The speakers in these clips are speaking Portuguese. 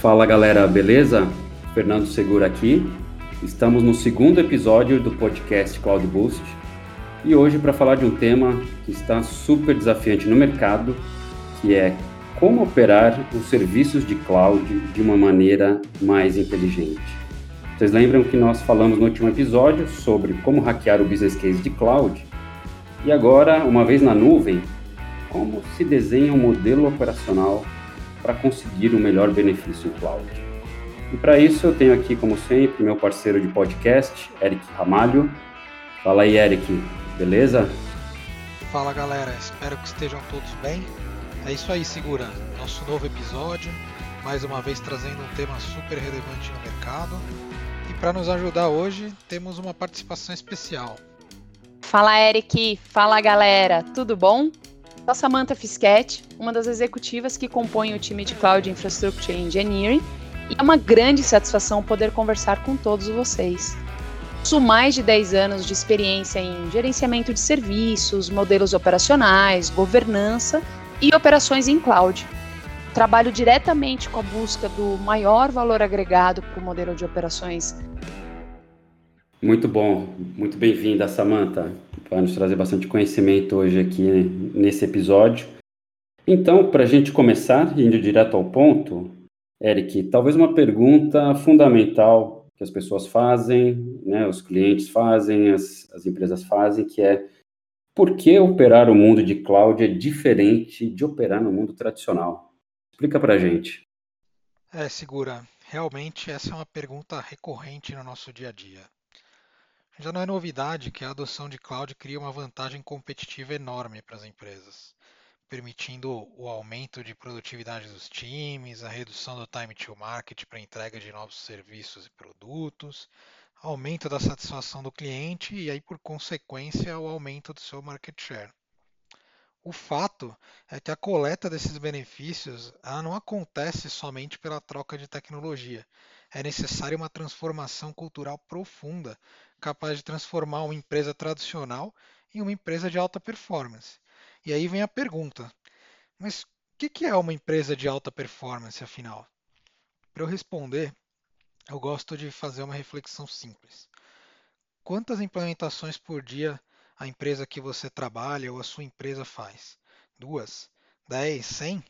Fala galera, beleza? Fernando Segura aqui. Estamos no segundo episódio do podcast Cloud Boost e hoje para falar de um tema que está super desafiante no mercado, que é como operar os serviços de cloud de uma maneira mais inteligente. Vocês lembram que nós falamos no último episódio sobre como hackear o business case de cloud? E agora, uma vez na nuvem, como se desenha um modelo operacional para conseguir o melhor benefício em cloud? E para isso eu tenho aqui, como sempre, meu parceiro de podcast, Eric Ramalho. Fala aí, Eric, beleza? Fala galera, espero que estejam todos bem. É isso aí, segura. Nosso novo episódio, mais uma vez trazendo um tema super relevante no mercado. E para nos ajudar hoje, temos uma participação especial. Fala Eric, fala galera, tudo bom? Sou Samantha Fischetti, uma das executivas que compõem o time de Cloud Infrastructure Engineering, e é uma grande satisfação poder conversar com todos vocês. Sou mais de 10 anos de experiência em gerenciamento de serviços, modelos operacionais, governança e operações em cloud. Trabalho diretamente com a busca do maior valor agregado para o modelo de operações muito bom, muito bem-vinda, Samantha, para nos trazer bastante conhecimento hoje aqui nesse episódio. Então, para a gente começar, indo direto ao ponto, Eric, talvez uma pergunta fundamental que as pessoas fazem, né, os clientes fazem, as, as empresas fazem, que é por que operar o mundo de cloud é diferente de operar no mundo tradicional? Explica para a gente. É, segura. Realmente essa é uma pergunta recorrente no nosso dia a dia. Já não é novidade que a adoção de cloud cria uma vantagem competitiva enorme para as empresas, permitindo o aumento de produtividade dos times, a redução do time to market para entrega de novos serviços e produtos, aumento da satisfação do cliente e aí por consequência o aumento do seu market share. O fato é que a coleta desses benefícios ela não acontece somente pela troca de tecnologia. É necessária uma transformação cultural profunda capaz de transformar uma empresa tradicional em uma empresa de alta performance. E aí vem a pergunta: mas o que é uma empresa de alta performance, afinal? Para eu responder, eu gosto de fazer uma reflexão simples. Quantas implementações por dia a empresa que você trabalha ou a sua empresa faz? Duas? Dez? Cem?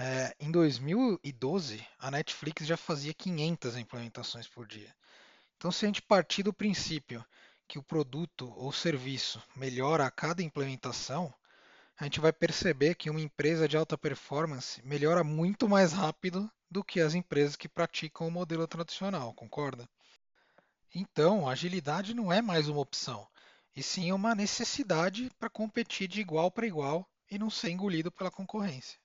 É, em 2012, a Netflix já fazia 500 implementações por dia. Então, se a gente partir do princípio que o produto ou serviço melhora a cada implementação, a gente vai perceber que uma empresa de alta performance melhora muito mais rápido do que as empresas que praticam o modelo tradicional, concorda? Então, agilidade não é mais uma opção, e sim uma necessidade para competir de igual para igual e não ser engolido pela concorrência.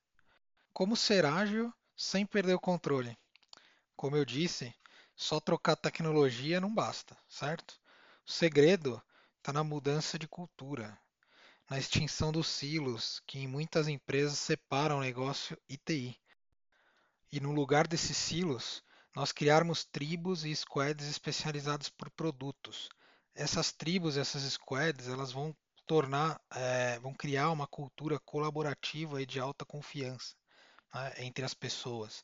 Como ser ágil sem perder o controle? Como eu disse, só trocar tecnologia não basta, certo? O segredo está na mudança de cultura, na extinção dos silos que em muitas empresas separam negócio e TI. E no lugar desses silos, nós criarmos tribos e squads especializados por produtos. Essas tribos, essas squads, elas vão tornar, é, vão criar uma cultura colaborativa e de alta confiança né, entre as pessoas.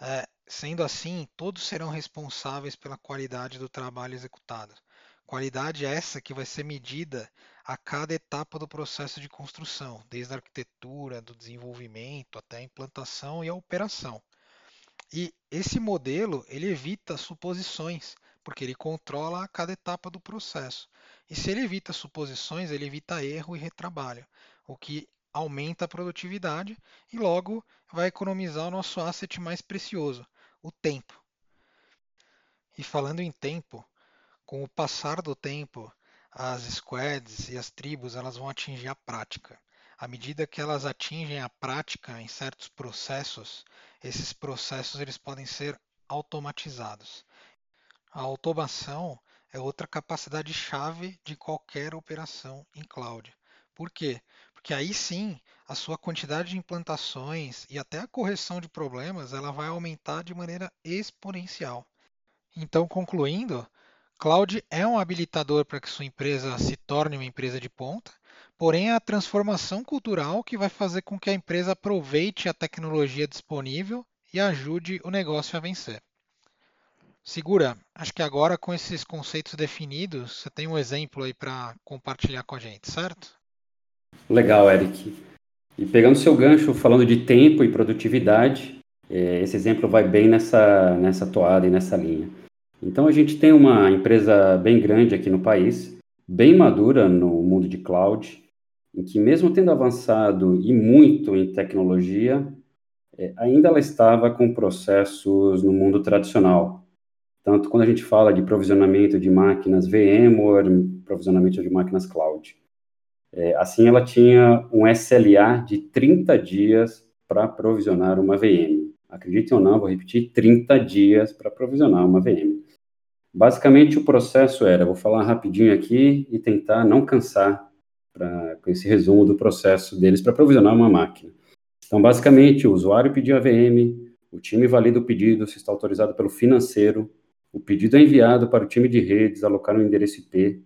É, sendo assim, todos serão responsáveis pela qualidade do trabalho executado. Qualidade essa que vai ser medida a cada etapa do processo de construção, desde a arquitetura, do desenvolvimento até a implantação e a operação. E esse modelo ele evita suposições, porque ele controla a cada etapa do processo. E se ele evita suposições, ele evita erro e retrabalho, o que aumenta a produtividade e logo vai economizar o nosso asset mais precioso, o tempo. E falando em tempo, com o passar do tempo, as squads e as tribos elas vão atingir a prática. À medida que elas atingem a prática em certos processos, esses processos eles podem ser automatizados. A automação é outra capacidade chave de qualquer operação em cloud. Por quê? Porque aí sim a sua quantidade de implantações e até a correção de problemas ela vai aumentar de maneira exponencial. Então, concluindo, cloud é um habilitador para que sua empresa se torne uma empresa de ponta, porém é a transformação cultural que vai fazer com que a empresa aproveite a tecnologia disponível e ajude o negócio a vencer. Segura, acho que agora com esses conceitos definidos, você tem um exemplo aí para compartilhar com a gente, certo? Legal, Eric. E pegando seu gancho, falando de tempo e produtividade, é, esse exemplo vai bem nessa, nessa toada e nessa linha. Então, a gente tem uma empresa bem grande aqui no país, bem madura no mundo de cloud, em que, mesmo tendo avançado e muito em tecnologia, é, ainda ela estava com processos no mundo tradicional. Tanto quando a gente fala de provisionamento de máquinas VMware, provisionamento de máquinas cloud. É, assim, ela tinha um SLA de 30 dias para provisionar uma VM. Acreditem ou não, vou repetir, 30 dias para provisionar uma VM. Basicamente, o processo era, vou falar rapidinho aqui e tentar não cansar pra, com esse resumo do processo deles para provisionar uma máquina. Então, basicamente, o usuário pediu a VM, o time valida o pedido, se está autorizado pelo financeiro, o pedido é enviado para o time de redes, alocar um endereço IP,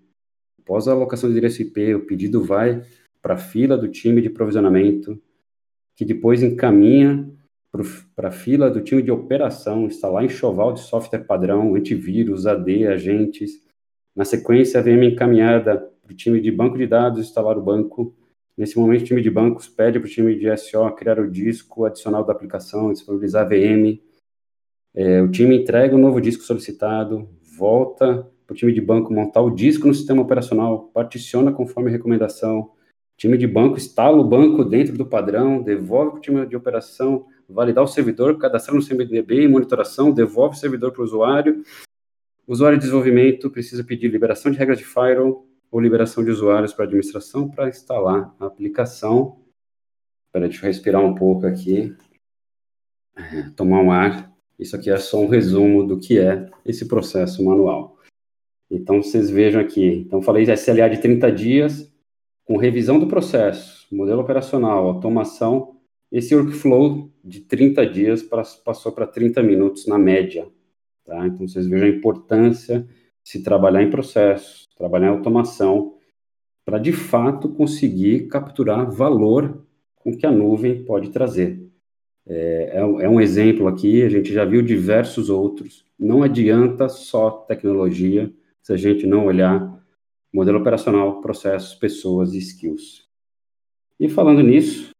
Após a alocação do endereço IP, o pedido vai para a fila do time de provisionamento, que depois encaminha para a fila do time de operação, instalar enxoval de software padrão, antivírus, AD, agentes. Na sequência, a VM encaminhada para o time de banco de dados instalar o banco. Nesse momento, o time de bancos pede para o time de SO criar o disco adicional da aplicação, disponibilizar a VM. É, o time entrega o novo disco solicitado, volta o time de banco montar o disco no sistema operacional, particiona conforme recomendação. O time de banco instala o banco dentro do padrão, devolve para o time de operação, validar o servidor, cadastrar no CMDB, monitoração, devolve o servidor para o usuário. O usuário de desenvolvimento precisa pedir liberação de regras de firewall ou liberação de usuários para administração para instalar a aplicação. Espera, deixa eu respirar um pouco aqui. É, tomar um ar. Isso aqui é só um resumo do que é esse processo manual. Então, vocês vejam aqui. Então, falei SLA de 30 dias, com revisão do processo, modelo operacional, automação. Esse workflow de 30 dias passou para 30 minutos na média. Tá? Então, vocês vejam a importância de se trabalhar em processos, trabalhar em automação, para de fato conseguir capturar valor com que a nuvem pode trazer. É, é, é, um exemplo aqui, a gente já viu diversos outros. Não adianta só tecnologia, se a gente não olhar modelo operacional, processos, pessoas e skills. E falando nisso,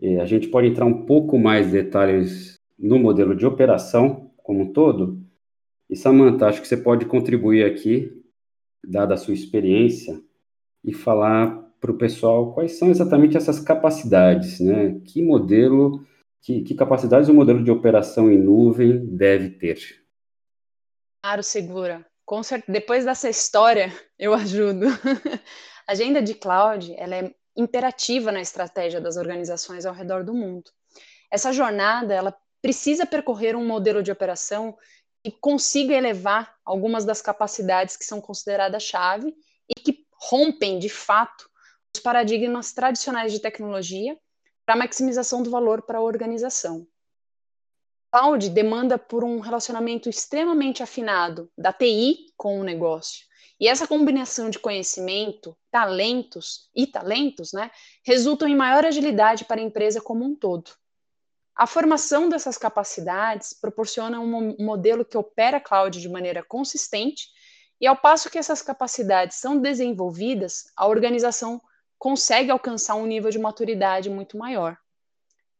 é, a gente pode entrar um pouco mais detalhes no modelo de operação como um todo. E Samantha, acho que você pode contribuir aqui, dada a sua experiência, e falar para o pessoal quais são exatamente essas capacidades, né? Que modelo, que, que capacidades o modelo de operação em nuvem deve ter? Claro, segura depois dessa história, eu ajudo. a agenda de cloud ela é imperativa na estratégia das organizações ao redor do mundo. Essa jornada ela precisa percorrer um modelo de operação que consiga elevar algumas das capacidades que são consideradas chave e que rompem de fato os paradigmas tradicionais de tecnologia para maximização do valor para a organização cloud demanda por um relacionamento extremamente afinado da TI com o negócio. E essa combinação de conhecimento, talentos e talentos, né, resultam em maior agilidade para a empresa como um todo. A formação dessas capacidades proporciona um modelo que opera cloud de maneira consistente, e ao passo que essas capacidades são desenvolvidas, a organização consegue alcançar um nível de maturidade muito maior.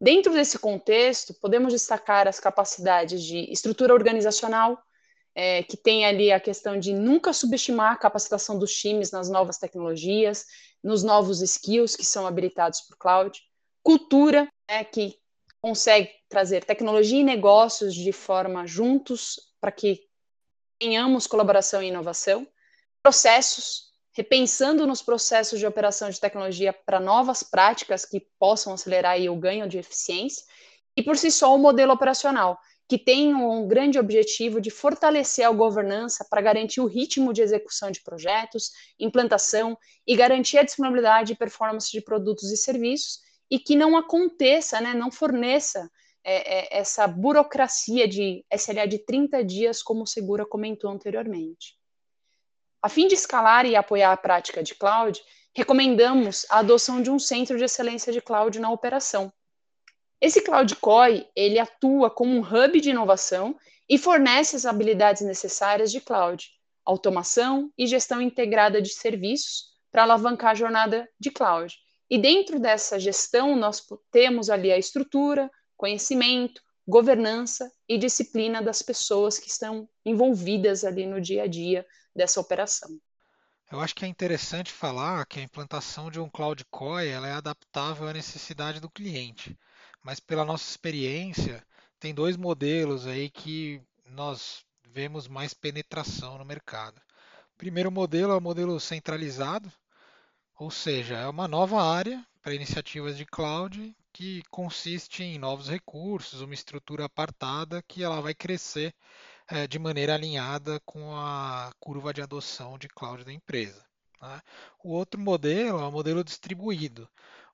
Dentro desse contexto, podemos destacar as capacidades de estrutura organizacional, é, que tem ali a questão de nunca subestimar a capacitação dos times nas novas tecnologias, nos novos skills que são habilitados o cloud, cultura, né, que consegue trazer tecnologia e negócios de forma juntos para que tenhamos colaboração e inovação, processos, repensando nos processos de operação de tecnologia para novas práticas que possam acelerar o ganho de eficiência, e por si só o modelo operacional, que tem um grande objetivo de fortalecer a governança para garantir o ritmo de execução de projetos, implantação e garantir a disponibilidade e performance de produtos e serviços, e que não aconteça, né, não forneça é, é, essa burocracia de SLA de 30 dias, como o Segura comentou anteriormente. A fim de escalar e apoiar a prática de cloud, recomendamos a adoção de um centro de excelência de cloud na operação. Esse Cloud COI, ele atua como um hub de inovação e fornece as habilidades necessárias de cloud, automação e gestão integrada de serviços para alavancar a jornada de cloud. E dentro dessa gestão, nós temos ali a estrutura, conhecimento, governança e disciplina das pessoas que estão envolvidas ali no dia a dia dessa operação. Eu acho que é interessante falar que a implantação de um Cloud Core ela é adaptável à necessidade do cliente, mas pela nossa experiência, tem dois modelos aí que nós vemos mais penetração no mercado. O primeiro modelo é o modelo centralizado, ou seja, é uma nova área para iniciativas de cloud que consiste em novos recursos, uma estrutura apartada que ela vai crescer é, de maneira alinhada com a curva de adoção de cloud da empresa. Né? O outro modelo é o modelo distribuído,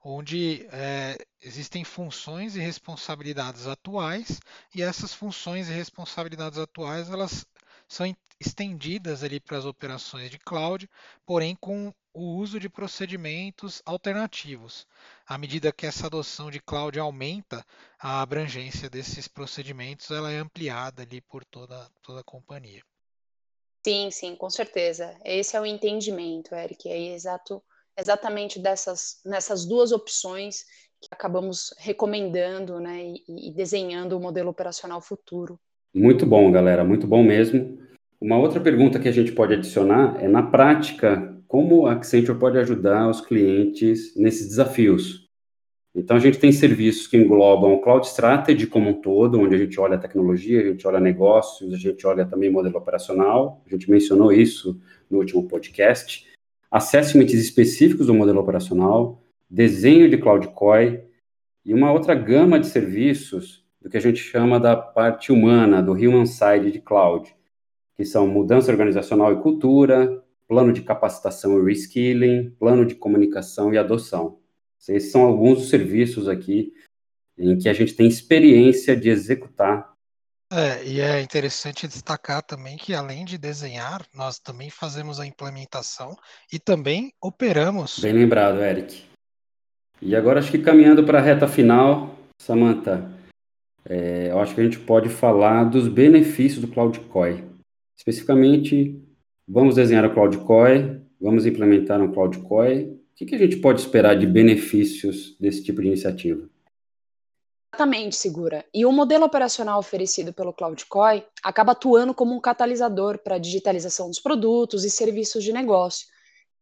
onde é, existem funções e responsabilidades atuais e essas funções e responsabilidades atuais elas são estendidas ali para as operações de cloud, porém com o uso de procedimentos alternativos. À medida que essa adoção de cloud aumenta, a abrangência desses procedimentos ela é ampliada ali por toda, toda a companhia. Sim, sim, com certeza. Esse é o entendimento, Eric. É exato, exatamente dessas, nessas duas opções que acabamos recomendando né, e, e desenhando o modelo operacional futuro. Muito bom, galera, muito bom mesmo. Uma outra pergunta que a gente pode adicionar é, na prática, como a Accenture pode ajudar os clientes nesses desafios. Então, a gente tem serviços que englobam o Cloud Strategy como um todo, onde a gente olha a tecnologia, a gente olha negócios, a gente olha também modelo operacional, a gente mencionou isso no último podcast, assessments específicos do modelo operacional, desenho de Cloud COI e uma outra gama de serviços do que a gente chama da parte humana, do human side de cloud, que são mudança organizacional e cultura, plano de capacitação e reskilling, plano de comunicação e adoção. Esses são alguns dos serviços aqui em que a gente tem experiência de executar. É, e é interessante destacar também que além de desenhar, nós também fazemos a implementação e também operamos. Bem lembrado, Eric. E agora acho que caminhando para a reta final, Samantha, é, eu acho que a gente pode falar dos benefícios do Cloud COI. Especificamente, Vamos desenhar o Cloud COI, vamos implementar um Cloud COI. O que, que a gente pode esperar de benefícios desse tipo de iniciativa? Exatamente, Segura. E o modelo operacional oferecido pelo Cloud COI acaba atuando como um catalisador para a digitalização dos produtos e serviços de negócio,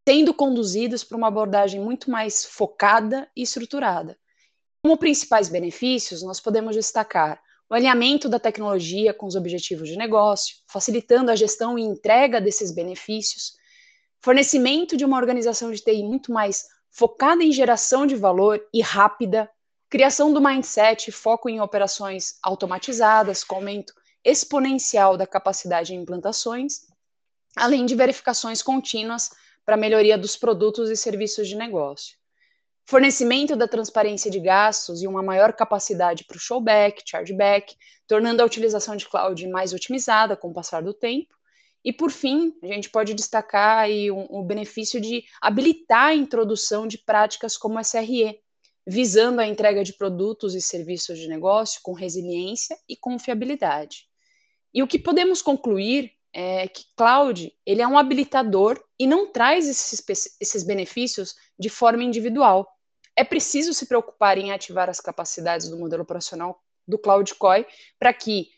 sendo conduzidos para uma abordagem muito mais focada e estruturada. Como principais benefícios, nós podemos destacar o alinhamento da tecnologia com os objetivos de negócio, facilitando a gestão e entrega desses benefícios, fornecimento de uma organização de TI muito mais focada em geração de valor e rápida, criação do mindset e foco em operações automatizadas, com aumento exponencial da capacidade de implantações, além de verificações contínuas para melhoria dos produtos e serviços de negócio fornecimento da transparência de gastos e uma maior capacidade para o showback, chargeback, tornando a utilização de cloud mais otimizada com o passar do tempo. E, por fim, a gente pode destacar aí um, o benefício de habilitar a introdução de práticas como SRE, visando a entrega de produtos e serviços de negócio com resiliência e confiabilidade. E o que podemos concluir é que cloud ele é um habilitador e não traz esses, esses benefícios de forma individual é preciso se preocupar em ativar as capacidades do modelo operacional do Cloud COI para que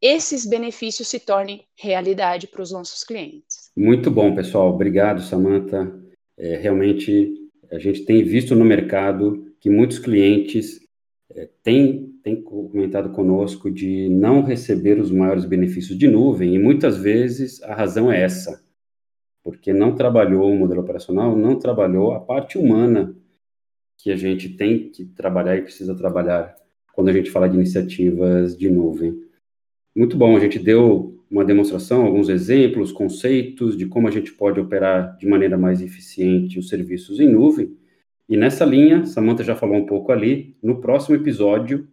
esses benefícios se tornem realidade para os nossos clientes. Muito bom, pessoal. Obrigado, Samantha. É, realmente, a gente tem visto no mercado que muitos clientes é, têm, têm comentado conosco de não receber os maiores benefícios de nuvem, e muitas vezes a razão é essa, porque não trabalhou o modelo operacional, não trabalhou a parte humana que a gente tem que trabalhar e precisa trabalhar quando a gente fala de iniciativas de nuvem. Muito bom, a gente deu uma demonstração, alguns exemplos, conceitos de como a gente pode operar de maneira mais eficiente os serviços em nuvem. E nessa linha, Samantha já falou um pouco ali, no próximo episódio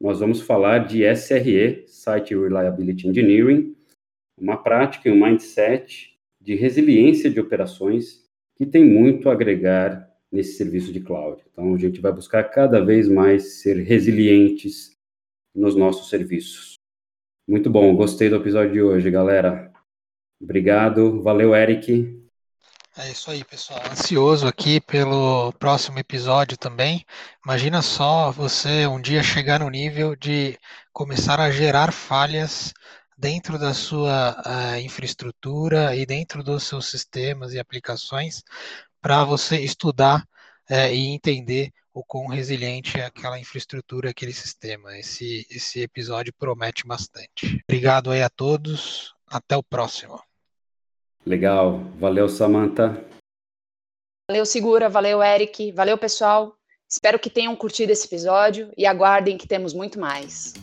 nós vamos falar de SRE, Site Reliability Engineering, uma prática e um mindset de resiliência de operações que tem muito a agregar nesse serviço de cloud. Então, a gente vai buscar cada vez mais ser resilientes nos nossos serviços. Muito bom, gostei do episódio de hoje, galera. Obrigado, valeu, Eric. É isso aí, pessoal. Ansioso aqui pelo próximo episódio também. Imagina só você um dia chegar no nível de começar a gerar falhas dentro da sua uh, infraestrutura e dentro dos seus sistemas e aplicações para você estudar uh, e entender o quão resiliente é aquela infraestrutura, aquele sistema. Esse, esse episódio promete bastante. Obrigado aí a todos. Até o próximo. Legal. Valeu, Samantha. Valeu, Segura. Valeu, Eric. Valeu, pessoal. Espero que tenham curtido esse episódio e aguardem que temos muito mais.